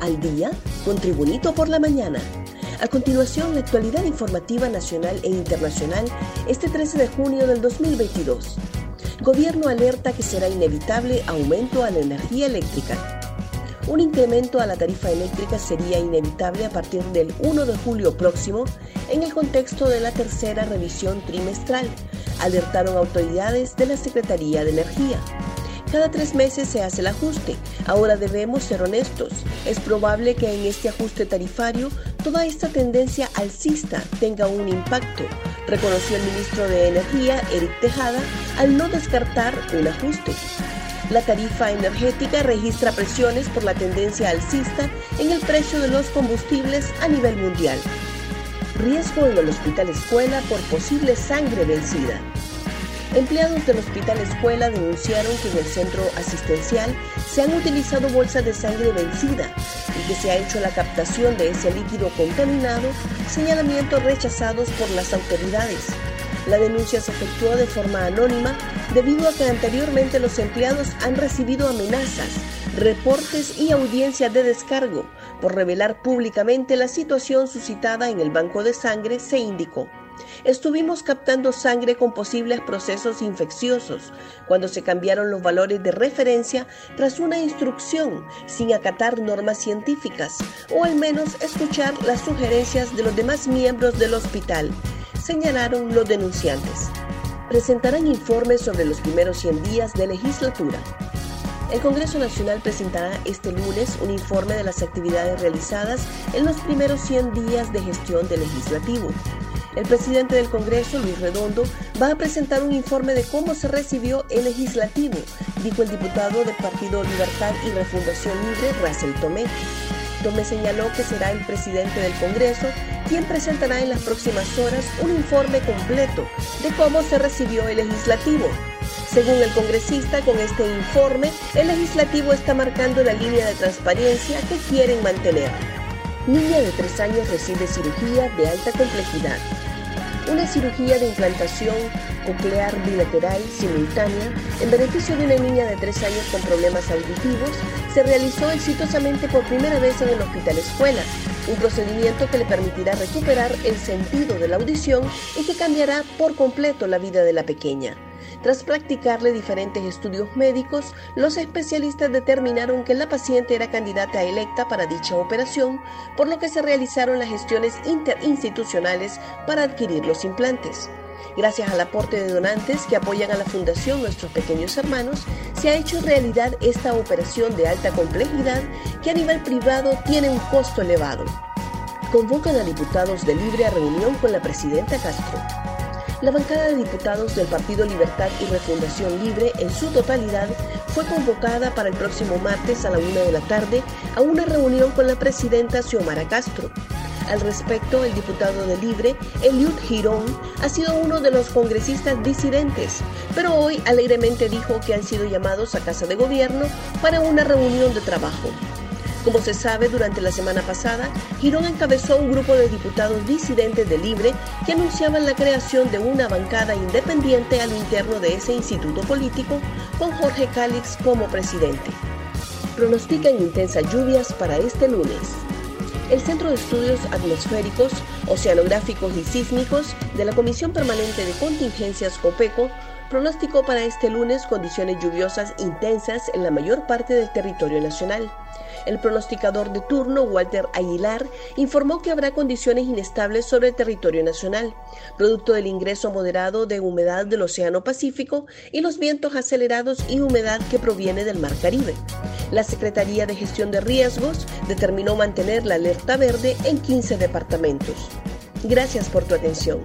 al día con Tribunito por la mañana. A continuación, la actualidad informativa nacional e internacional este 13 de junio del 2022. Gobierno alerta que será inevitable aumento a la energía eléctrica. Un incremento a la tarifa eléctrica sería inevitable a partir del 1 de julio próximo en el contexto de la tercera revisión trimestral, alertaron autoridades de la Secretaría de Energía. Cada tres meses se hace el ajuste. Ahora debemos ser honestos. Es probable que en este ajuste tarifario toda esta tendencia alcista tenga un impacto, reconoció el ministro de Energía, Eric Tejada, al no descartar un ajuste. La tarifa energética registra presiones por la tendencia alcista en el precio de los combustibles a nivel mundial. Riesgo en el hospital escuela por posible sangre vencida. Empleados del Hospital Escuela denunciaron que en el centro asistencial se han utilizado bolsas de sangre vencida y que se ha hecho la captación de ese líquido contaminado, señalamientos rechazados por las autoridades. La denuncia se efectuó de forma anónima debido a que anteriormente los empleados han recibido amenazas, reportes y audiencias de descargo por revelar públicamente la situación suscitada en el banco de sangre, se indicó. Estuvimos captando sangre con posibles procesos infecciosos cuando se cambiaron los valores de referencia tras una instrucción sin acatar normas científicas o al menos escuchar las sugerencias de los demás miembros del hospital, señalaron los denunciantes. Presentarán informes sobre los primeros 100 días de legislatura. El Congreso Nacional presentará este lunes un informe de las actividades realizadas en los primeros 100 días de gestión del legislativo. El presidente del Congreso, Luis Redondo, va a presentar un informe de cómo se recibió el legislativo, dijo el diputado del Partido Libertad y Refundación Libre, Russell Tomé. Tomé señaló que será el presidente del Congreso quien presentará en las próximas horas un informe completo de cómo se recibió el legislativo. Según el congresista, con este informe, el legislativo está marcando la línea de transparencia que quieren mantener. Niña de tres años recibe cirugía de alta complejidad. Una cirugía de implantación coclear bilateral simultánea en beneficio de una niña de tres años con problemas auditivos se realizó exitosamente por primera vez en el Hospital Escuela, un procedimiento que le permitirá recuperar el sentido de la audición y que cambiará por completo la vida de la pequeña. Tras practicarle diferentes estudios médicos, los especialistas determinaron que la paciente era candidata electa para dicha operación, por lo que se realizaron las gestiones interinstitucionales para adquirir los implantes. Gracias al aporte de donantes que apoyan a la Fundación Nuestros Pequeños Hermanos, se ha hecho realidad esta operación de alta complejidad que a nivel privado tiene un costo elevado. Convocan a diputados de Libre reunión con la presidenta Castro. La bancada de diputados del Partido Libertad y Refundación Libre en su totalidad fue convocada para el próximo martes a la una de la tarde a una reunión con la presidenta Xiomara Castro. Al respecto, el diputado de Libre, Eliud Girón, ha sido uno de los congresistas disidentes, pero hoy alegremente dijo que han sido llamados a Casa de Gobierno para una reunión de trabajo. Como se sabe, durante la semana pasada, Girón encabezó un grupo de diputados disidentes de Libre que anunciaban la creación de una bancada independiente al interno de ese instituto político, con Jorge Cálix como presidente. Pronostican intensas lluvias para este lunes. El Centro de Estudios Atmosféricos, Oceanográficos y Sísmicos de la Comisión Permanente de Contingencias COPECO pronosticó para este lunes condiciones lluviosas intensas en la mayor parte del territorio nacional. El pronosticador de turno, Walter Aguilar, informó que habrá condiciones inestables sobre el territorio nacional, producto del ingreso moderado de humedad del Océano Pacífico y los vientos acelerados y humedad que proviene del Mar Caribe. La Secretaría de Gestión de Riesgos determinó mantener la alerta verde en 15 departamentos. Gracias por tu atención.